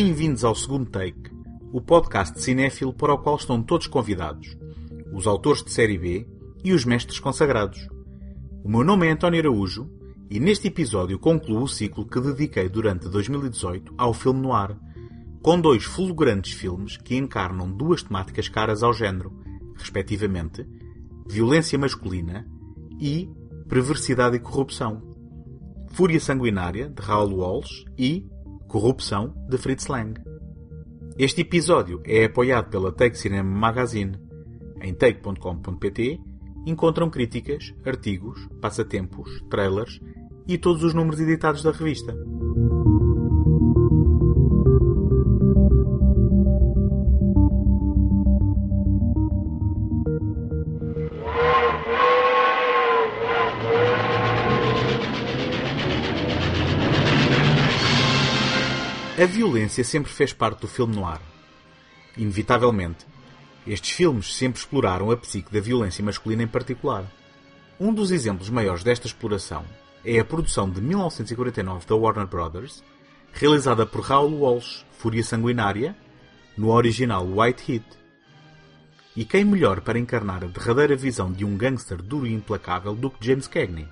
Bem-vindos ao segundo take, o podcast cinéfilo para o qual estão todos convidados, os autores de série B e os mestres consagrados. O meu nome é António Araújo e neste episódio concluo o ciclo que dediquei durante 2018 ao filme noir, com dois fulgurantes filmes que encarnam duas temáticas caras ao género, respectivamente, violência masculina e perversidade e corrupção. Fúria Sanguinária, de Raoul Walsh, e Corrupção, de Fritz Lang. Este episódio é apoiado pela Take Cinema Magazine. Em take.com.pt encontram críticas, artigos, passatempos, trailers e todos os números editados da revista. A violência sempre fez parte do filme noir. Inevitavelmente, estes filmes sempre exploraram a psique da violência masculina em particular. Um dos exemplos maiores desta exploração é a produção de 1949 da Warner Brothers, realizada por Raoul Walsh, Fúria Sanguinária, no original White Heat. E quem melhor para encarnar a derradeira visão de um gangster duro e implacável do que James Cagney?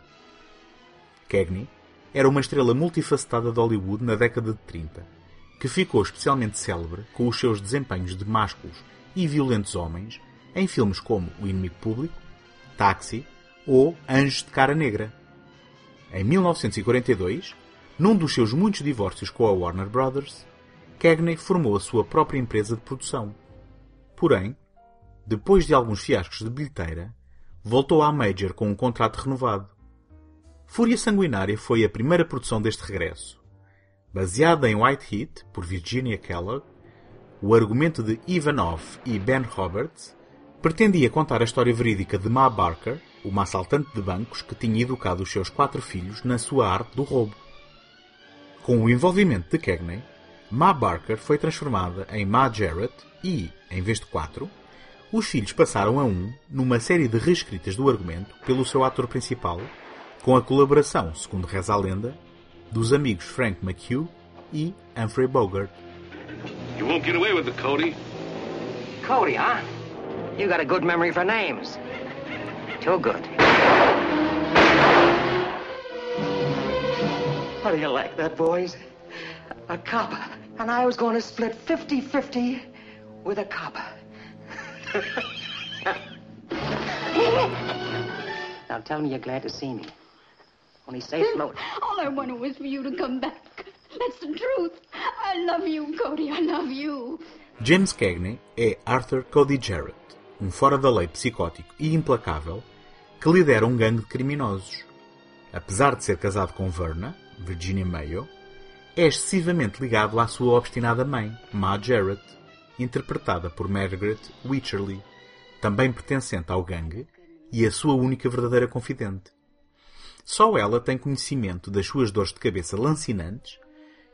Cagney era uma estrela multifacetada de Hollywood na década de 30 que ficou especialmente célebre com os seus desempenhos de másculos e violentos homens em filmes como O Inimigo Público, Táxi ou Anjos de Cara Negra. Em 1942, num dos seus muitos divórcios com a Warner Brothers, Cagney formou a sua própria empresa de produção. Porém, depois de alguns fiascos de bilheteira, voltou à Major com um contrato renovado. Fúria Sanguinária foi a primeira produção deste regresso Baseada em White Heat, por Virginia Kellogg, o argumento de Ivanov e Ben Roberts pretendia contar a história verídica de Ma Barker, uma assaltante de bancos que tinha educado os seus quatro filhos na sua arte do roubo. Com o envolvimento de Cagney, Ma Barker foi transformada em Ma Jarrett e, em vez de quatro, os filhos passaram a um numa série de reescritas do argumento pelo seu ator principal, com a colaboração, segundo reza a lenda, dos amigos Frank McHugh e Humphrey Bogart. You won't get away with it, Cody. Cody, huh? You got a good memory for names. Too good. How do you like that, boys? A copper. And I was going to split 50-50 with a copper. now tell me you're glad to see me. Only say float. All I wanted was for you to come back. That's the truth. I love you, Cody. I love you. James Cagney é Arthur Cody Jarrett, um fora da lei psicótico e implacável que lidera um gangue de criminosos. Apesar de ser casado com Verna, Virginia Mayo, é excessivamente ligado à sua obstinada mãe, Ma Jarrett, interpretada por Margaret Wycherley, também pertencente ao gangue e a sua única verdadeira confidente. Só ela tem conhecimento das suas dores de cabeça lancinantes,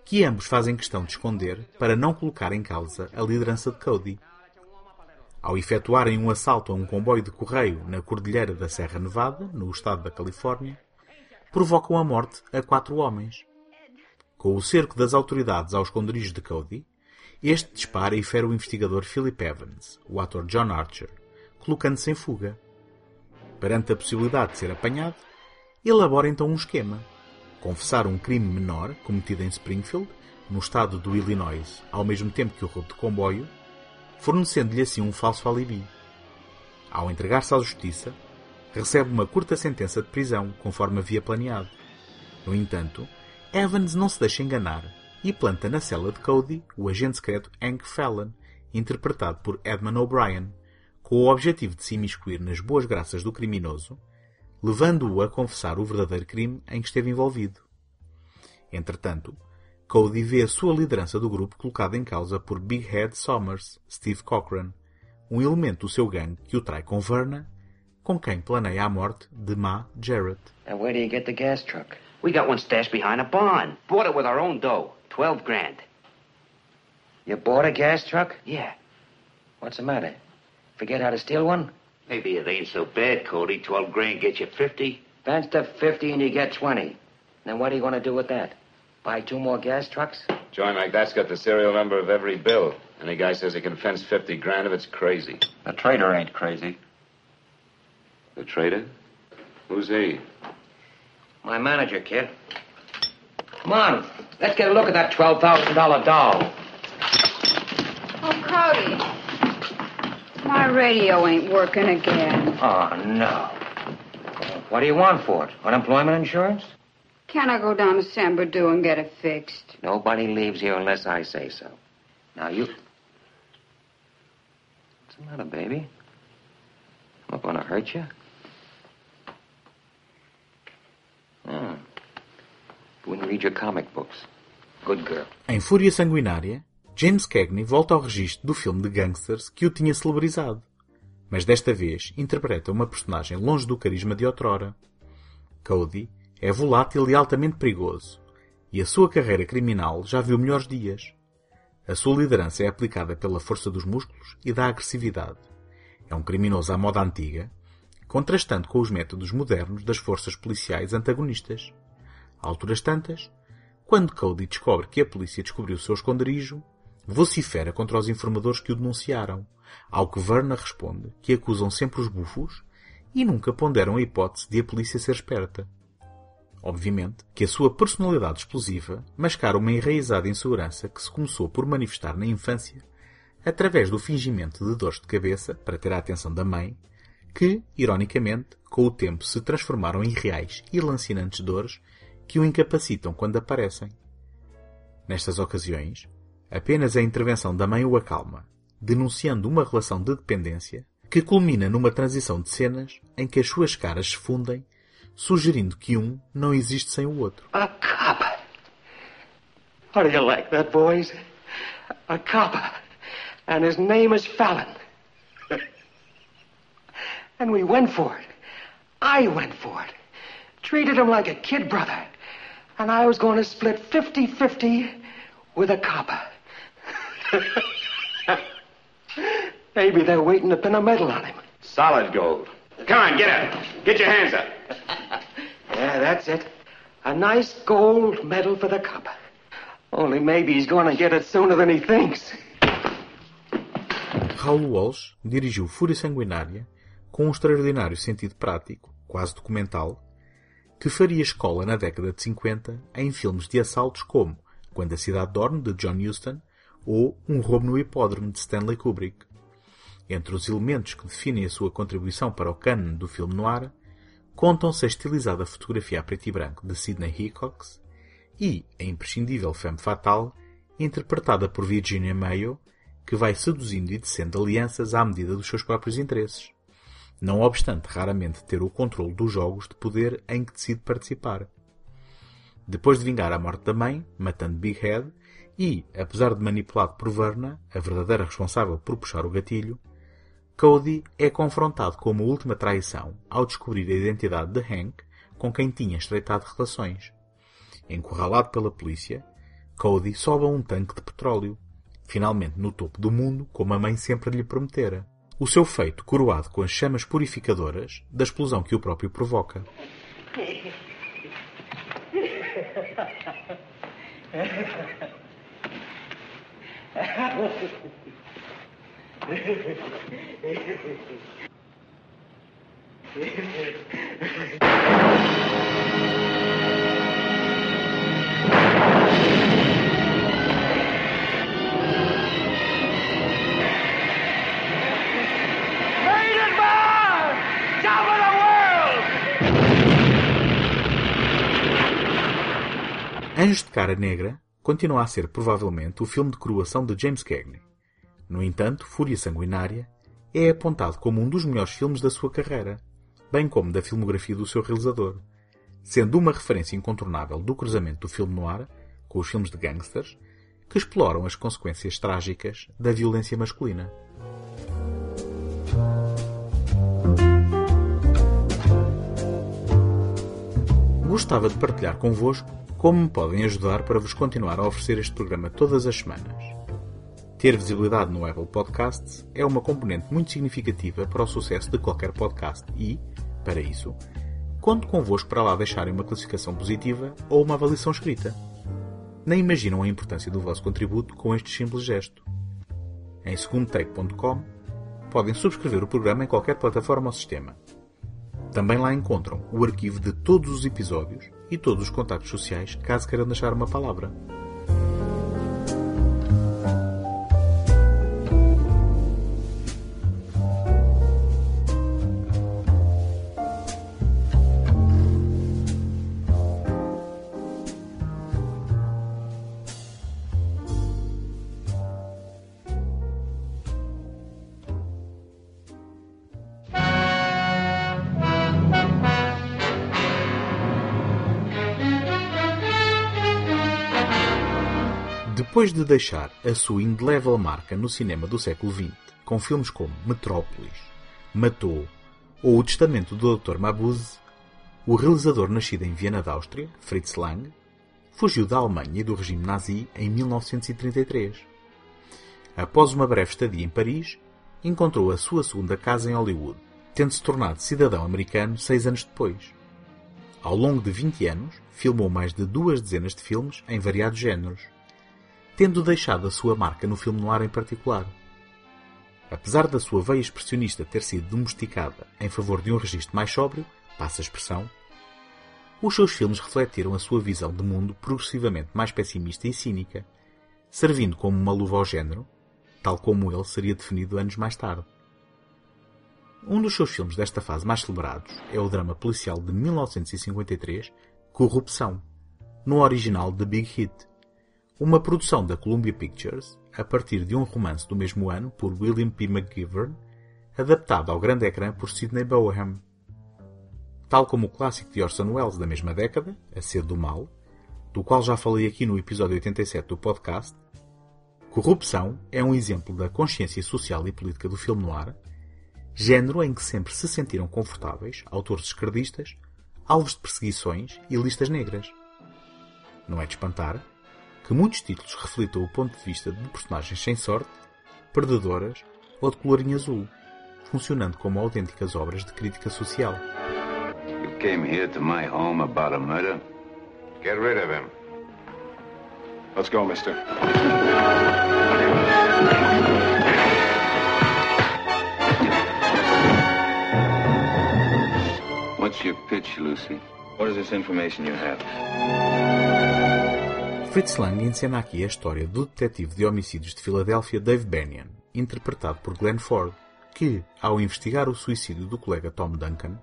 que ambos fazem questão de esconder para não colocar em causa a liderança de Cody. Ao efetuarem um assalto a um comboio de correio na Cordilheira da Serra Nevada, no estado da Califórnia, provocam a morte a quatro homens. Com o cerco das autoridades aos esconderijos de Cody, este dispara e fere o investigador Philip Evans, o ator John Archer, colocando-se em fuga. Perante a possibilidade de ser apanhado, elabora então um esquema. Confessar um crime menor cometido em Springfield, no estado do Illinois, ao mesmo tempo que o roubo de comboio, fornecendo-lhe assim um falso alibi. Ao entregar-se à justiça, recebe uma curta sentença de prisão, conforme havia planeado. No entanto, Evans não se deixa enganar e planta na cela de Cody o agente secreto Hank Fallon, interpretado por Edmund O'Brien, com o objetivo de se imiscuir nas boas graças do criminoso levando-o a confessar o verdadeiro crime em que esteve envolvido. Entretanto, Cody vê a sua liderança do grupo colocada em causa por Big Head Somers, Steve Cochran, um elemento do seu gangue que o trai com Verna, com quem planeia a morte de Ma Jarrett. And where do you get the gas truck? We got one stashed behind a barn. Bought it with our own dough. Twelve grand. You bought a gas truck? Yeah. What's the matter? Forget how to steal one? Maybe it ain't so bad, Cody. Twelve grand gets you fifty. Advance to 50 and you get 20. Then what are you going to do with that? Buy two more gas trucks? Joint like that's got the serial number of every bill. Any guy says he can fence 50 grand if it's crazy. The trader ain't crazy. The trader? Who's he? My manager, kid. Come on, let's get a look at that $12,000 doll. Oh, Cody. My radio ain't working again. Oh, no. What do you want for it? Unemployment insurance? Can I go down to San Bernardino and get it fixed? Nobody leaves here unless I say so. Now, you... What's the matter, baby? I'm not going to hurt you. Hmm. Wouldn't read your comic books. Good girl. Em Fúria Sanguinária, James Cagney volta ao registro do filme de gangsters que o tinha celebrizado, mas desta vez interpreta uma personagem longe do carisma de outrora. Cody é volátil e altamente perigoso, e a sua carreira criminal já viu melhores dias. A sua liderança é aplicada pela força dos músculos e da agressividade. É um criminoso à moda antiga, contrastando com os métodos modernos das forças policiais antagonistas. A alturas tantas, quando Cody descobre que a polícia descobriu o seu esconderijo, vocifera contra os informadores que o denunciaram, ao que Verna responde que acusam sempre os bufos e nunca ponderam a hipótese de a polícia ser esperta. Obviamente que a sua personalidade explosiva mascara uma enraizada insegurança que se começou por manifestar na infância através do fingimento de dores de cabeça para ter a atenção da mãe, que, ironicamente, com o tempo se transformaram em reais e lancinantes dores que o incapacitam quando aparecem. Nestas ocasiões, apenas a intervenção da mãe o acalma, denunciando uma relação de dependência que culmina numa transição de cenas em que as suas caras se fundem, sugerindo que um não existe sem o outro. A cop. How you like that, boys? A cop. And his name is Fallon. and we went for it. I went for it. Treated him like a kid brother. And I was going to split 50 50 with a copper. Maybe they're waiting to pin a medal on him. Solid gold. Come on, get up. Get your hands up. Yeah, that's it. A nice gold medal for the copper. Only maybe he's going to get it sooner than he thinks. Raul Walsh dirigiu Fúria Sanguinária com um extraordinário sentido prático, quase documental, que faria escola na década de 50 em filmes de assaltos como Quando a Cidade Dorme, de John Huston, ou Um Roubo no Hipódromo, de Stanley Kubrick. Entre os elementos que definem a sua contribuição para o cânone do filme noir, contam-se a estilizada fotografia a preto e branco de Sidney Hickox e a imprescindível femme fatale, interpretada por Virginia Mayo, que vai seduzindo e descendo alianças à medida dos seus próprios interesses, não obstante raramente ter o controle dos jogos de poder em que decide participar. Depois de vingar a morte da mãe, matando Big Head, e, apesar de manipulado por Verna, a verdadeira responsável por puxar o gatilho, Cody é confrontado com uma última traição ao descobrir a identidade de Hank, com quem tinha estreitado relações. Encurralado pela polícia, Cody sobe a um tanque de petróleo, finalmente no topo do mundo, como a mãe sempre lhe prometera. O seu feito coroado com as chamas purificadoras da explosão que o próprio provoca. Anjos de Cara Negra continua a ser provavelmente o filme de coroação de James Cagney. No entanto, Fúria Sanguinária é apontado como um dos melhores filmes da sua carreira, bem como da filmografia do seu realizador, sendo uma referência incontornável do cruzamento do filme noir com os filmes de gangsters que exploram as consequências trágicas da violência masculina. Gostava de partilhar convosco como me podem ajudar para vos continuar a oferecer este programa todas as semanas. Ter visibilidade no Apple Podcasts é uma componente muito significativa para o sucesso de qualquer podcast e, para isso, conto convosco para lá deixarem uma classificação positiva ou uma avaliação escrita. nem imaginam a importância do vosso contributo com este simples gesto. Em segundotake.com podem subscrever o programa em qualquer plataforma ou sistema. Também lá encontram o arquivo de todos os episódios e todos os contactos sociais caso queiram deixar uma palavra. Depois de deixar a sua indelével marca no cinema do século XX, com filmes como Metrópolis, Matou ou O Testamento do Dr. Mabuse, o realizador nascido em Viena da Áustria, Fritz Lang, fugiu da Alemanha e do regime nazi em 1933. Após uma breve estadia em Paris, encontrou a sua segunda casa em Hollywood, tendo-se tornado cidadão americano seis anos depois. Ao longo de 20 anos, filmou mais de duas dezenas de filmes em variados géneros, tendo deixado a sua marca no filme noir em particular. Apesar da sua veia expressionista ter sido domesticada em favor de um registro mais sóbrio, passa a expressão, os seus filmes refletiram a sua visão de mundo progressivamente mais pessimista e cínica, servindo como uma luva ao género, tal como ele seria definido anos mais tarde. Um dos seus filmes desta fase mais celebrados é o drama policial de 1953, Corrupção, no original The Big Hit, uma produção da Columbia Pictures, a partir de um romance do mesmo ano por William P. McGivern, adaptado ao grande ecrã por Sidney Boham. Tal como o clássico de Orson Welles da mesma década, A Sede do Mal, do qual já falei aqui no episódio 87 do podcast, Corrupção é um exemplo da consciência social e política do filme noir, género em que sempre se sentiram confortáveis autores esquerdistas, alvos de perseguições e listas negras. Não é de espantar que muitos títulos reflitam o ponto de vista de personagens sem sorte, perdedoras ou de colorinho azul, funcionando como autênticas obras de crítica social. You came here to my home about a murder? Get rid of him. Let's go, mister. What's your pitch, Lucy? What is this information you have? Fritz Lang encena aqui a história do detetive de homicídios de Filadélfia Dave Banyan, interpretado por Glenn Ford, que, ao investigar o suicídio do colega Tom Duncan,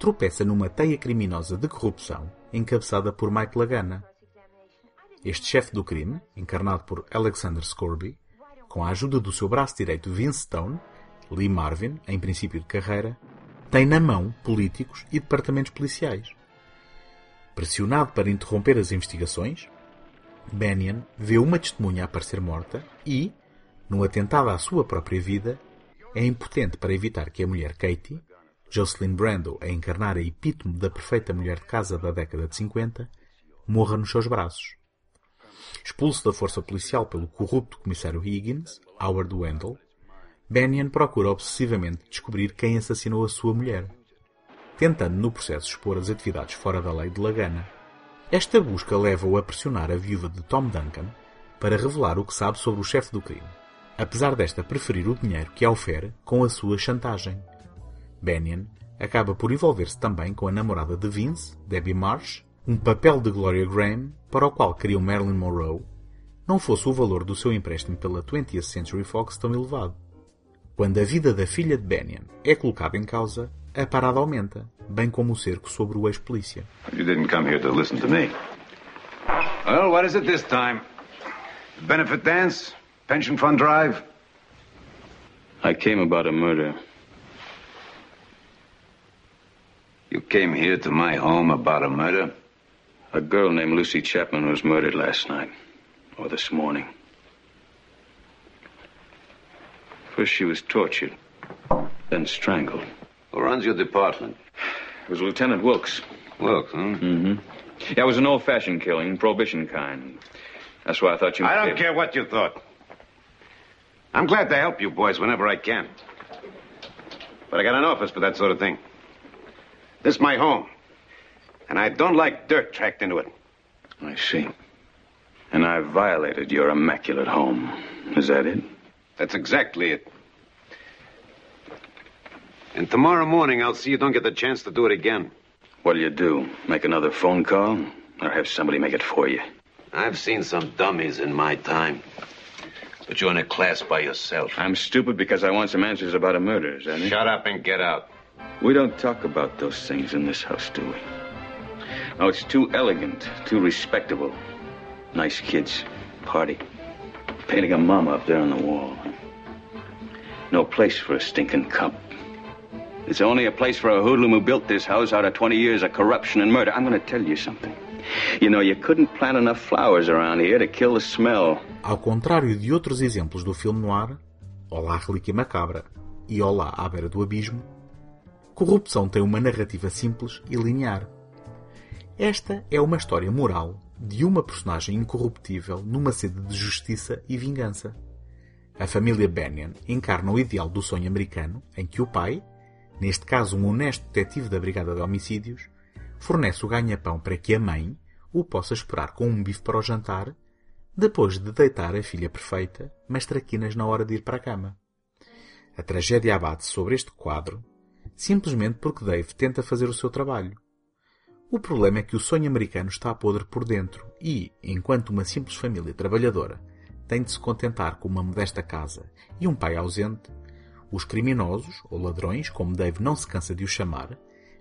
tropeça numa teia criminosa de corrupção encabeçada por Mike Lagana. Este chefe do crime, encarnado por Alexander Scorby, com a ajuda do seu braço direito Vince Stone, Lee Marvin, em princípio de carreira, tem na mão políticos e departamentos policiais. Pressionado para interromper as investigações, Bennion vê uma testemunha aparecer morta e, num atentado à sua própria vida, é impotente para evitar que a mulher Katie, Jocelyn Brando a encarnar a epítome da perfeita mulher de casa da década de 50, morra nos seus braços. Expulso da força policial pelo corrupto comissário Higgins, Howard Wendell, Bennion procura obsessivamente descobrir quem assassinou a sua mulher, tentando no processo expor as atividades fora da lei de Lagana. Esta busca leva-o a pressionar a viúva de Tom Duncan para revelar o que sabe sobre o chefe do crime, apesar desta preferir o dinheiro que a ofere com a sua chantagem. Bennion acaba por envolver-se também com a namorada de Vince, Debbie Marsh, um papel de Gloria Graham para o qual queriam Marilyn Monroe, não fosse o valor do seu empréstimo pela 20th Century Fox tão elevado. Quando a vida da filha de Bennion é colocada em causa, a parada aumenta, bem como o cerco sobre o ex-polícia. You didn't come here to listen to me. Well, what is it this time? Benefit dance? Pension fund drive? I came about a murder. You came here to my home about a murder? A girl named Lucy Chapman was murdered last night, or this morning. First, she was tortured, then strangled. Runs your department? It was Lieutenant Wilkes. Wilkes, huh? Mm-hmm. Yeah, it was an old-fashioned killing, prohibition kind. That's why I thought you... I don't care what you thought. I'm glad to help you boys whenever I can. But I got an office for that sort of thing. This is my home. And I don't like dirt tracked into it. I see. And I violated your immaculate home. Is that it? That's exactly it. And tomorrow morning, I'll see you don't get the chance to do it again. What'll you do? Make another phone call? Or have somebody make it for you? I've seen some dummies in my time. But you're in a class by yourself. I'm stupid because I want some answers about a murder, is that it? Shut up and get out. We don't talk about those things in this house, do we? Oh, it's too elegant, too respectable. Nice kids, party. Painting a mama up there on the wall. No place for a stinking cop. It's only a place for a hoodlum who built this house out of 20 years of corruption and murder. I'm going to tell you something. You know, you couldn't plant enough flowers around here to kill the smell. Ao contrário de outros exemplos do filme noir, Olá Relíquia Macabra e Olá à Beira do Abismo, Corrupção tem uma narrativa simples e linear. Esta é uma história moral de uma personagem incorruptível numa sede de justiça e vingança. A família Bennion encarna o ideal do sonho americano em que o pai, neste caso um honesto detetive da Brigada de Homicídios, fornece o ganha-pão para que a mãe o possa esperar com um bife para o jantar, depois de deitar a filha perfeita, mas traquinas na hora de ir para a cama. A tragédia abate sobre este quadro simplesmente porque Dave tenta fazer o seu trabalho. O problema é que o sonho americano está podre por dentro e, enquanto uma simples família trabalhadora tem de se contentar com uma modesta casa e um pai ausente, os criminosos, ou ladrões, como Dave não se cansa de os chamar,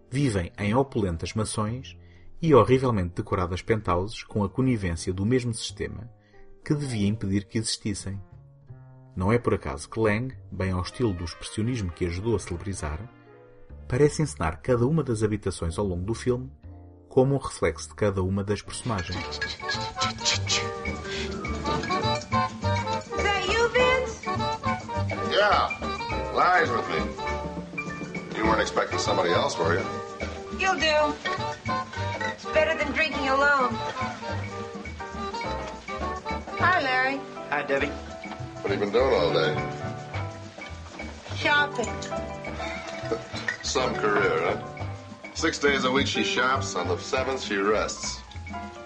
vivem em opulentas mações e horrivelmente decoradas penthouses com a conivência do mesmo sistema que devia impedir que existissem. Não é por acaso que Lang, bem ao estilo do expressionismo que ajudou a celebrizar, parece encenar cada uma das habitações ao longo do filme como um reflexo de cada uma das personagens. Is that you, Vince? Yeah, Larry's with me. You weren't expecting somebody else, were you? You'll do. It's better than drinking alone. Hi, Larry. Hi, Debbie. What have you been doing all day? Shopping. Some career, huh? Six days a week she shops, on the seventh she rests.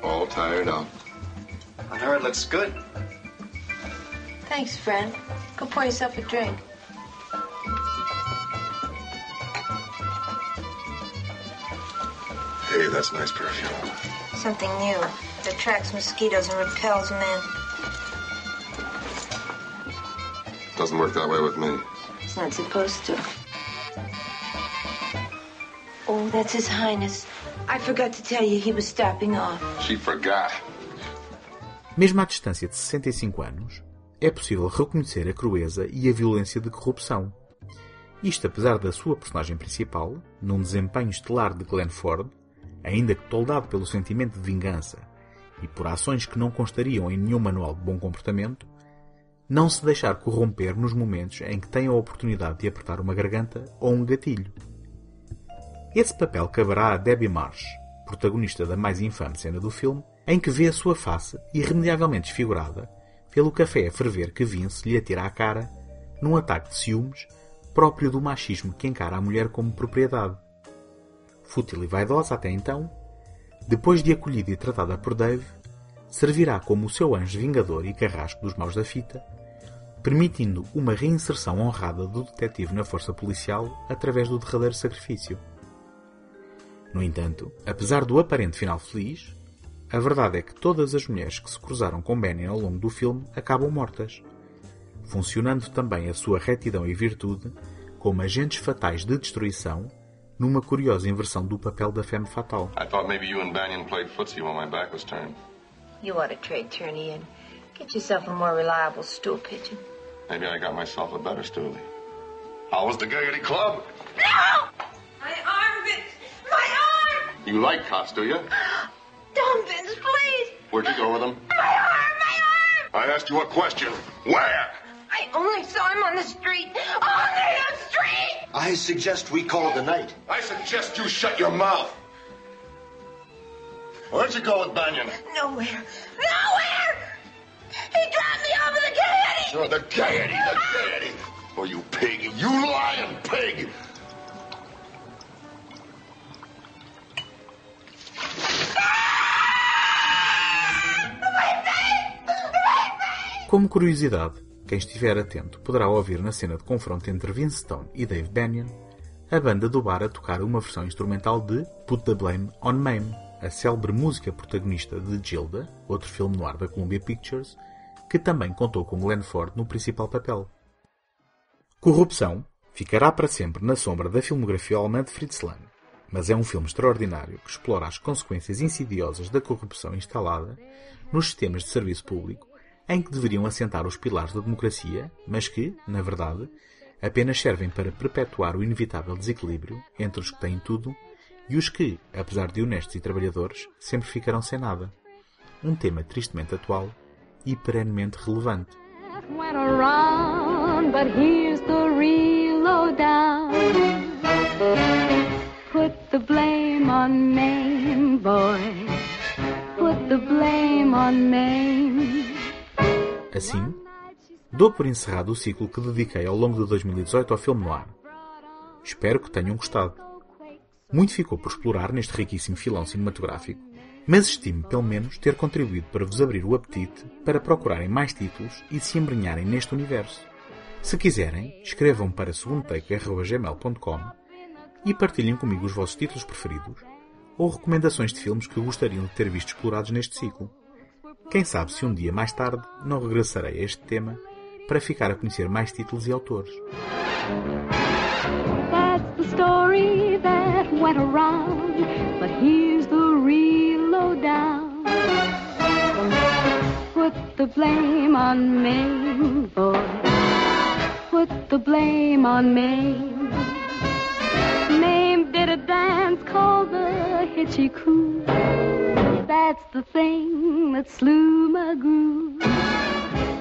All tired out. On her, it looks good. Thanks, friend. Go pour yourself a drink. Hey, that's nice perfume. Something new. It attracts mosquitoes and repels men. Doesn't work that way with me. It's not supposed to. Oh, that's His Highness. I forgot to tell you he was stopping off. She forgot. Mesmo à distância de 65 anos, é possível reconhecer a crueza e a violência de corrupção. Isto apesar da sua personagem principal, num desempenho estelar de Glenn Ford, ainda que toldado pelo sentimento de vingança e por ações que não constariam em nenhum manual de bom comportamento, não se deixar corromper nos momentos em que tem a oportunidade de apertar uma garganta ou um gatilho. Esse papel caberá a Debbie Marsh, protagonista da mais infame cena do filme, em que vê a sua face irremediavelmente desfigurada pelo café a ferver que Vince lhe atira à cara num ataque de ciúmes próprio do machismo que encara a mulher como propriedade. Fútil e vaidosa até então, depois de acolhida e tratada por Dave, servirá como o seu anjo vingador e carrasco dos maus da fita, permitindo uma reinserção honrada do detetive na força policial através do derradeiro sacrifício. No entanto, apesar do aparente final feliz, a verdade é que todas as mulheres que se cruzaram com Benny ao longo do filme acabam mortas, funcionando também a sua retidão e virtude como agentes fatais de destruição numa curiosa inversão do papel da femme fatal. I thought maybe you and Banyan played footsie while my back was turned. You ought to trade Turney in. Get yourself a more reliable stool pigeon. Maybe I got myself a better stoolie. How was the Gaiety Club? No! My arm, Vince! My arm! You like cops, do you? Don't, Vince, please! Where'd you go with them? My arm! My arm! I asked you a question. Where? I only saw him on the street. On the street! I suggest we call it a night. I suggest you shut your mouth. Where'd you go with Banyan? Nowhere. Nowhere! He dropped me off at the Gaiety! Oh, the Gaiety, the Gaiety. Oh, you pig. You lying pig. My face! Como curiosidade, quem estiver atento poderá ouvir na cena de confronto entre Vince Stone e Dave Banyan a banda do bar a tocar uma versão instrumental de Put the Blame on Mame, a célebre música protagonista de Gilda, outro filme no ar da Columbia Pictures, que também contou com Glenn Ford no principal papel. Corrupção ficará para sempre na sombra da filmografia alemã de Fritz Lang, mas é um filme extraordinário que explora as consequências insidiosas da corrupção instalada nos sistemas de serviço público em que deveriam assentar os pilares da democracia, mas que, na verdade, apenas servem para perpetuar o inevitável desequilíbrio entre os que têm tudo e os que, apesar de honestos e trabalhadores, sempre ficarão sem nada. Um tema tristemente atual e perenemente relevante. Assim, dou por encerrado o ciclo que dediquei ao longo de 2018 ao filme noir. Espero que tenham gostado. Muito ficou por explorar neste riquíssimo filão cinematográfico, mas estimo pelo menos ter contribuído para vos abrir o apetite para procurarem mais títulos e se embrenharem neste universo. Se quiserem, escrevam para segundotake.gmail.com e partilhem comigo os vossos títulos preferidos ou recomendações de filmes que gostariam de ter visto explorados neste ciclo. Quem sabe se um dia mais tarde não regressarei a este tema para ficar a conhecer mais títulos e autores. Put the blame on Maine, boy. Put the blame on Maine. Mame did a dance called the Coo. That's the thing that slew my groove.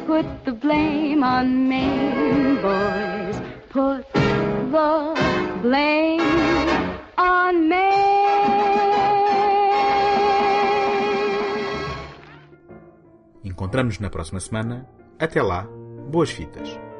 Put the blame on Maine, boys. Put the blame on Maine. Encontramos-nos na próxima semana. Até lá, boas fitas!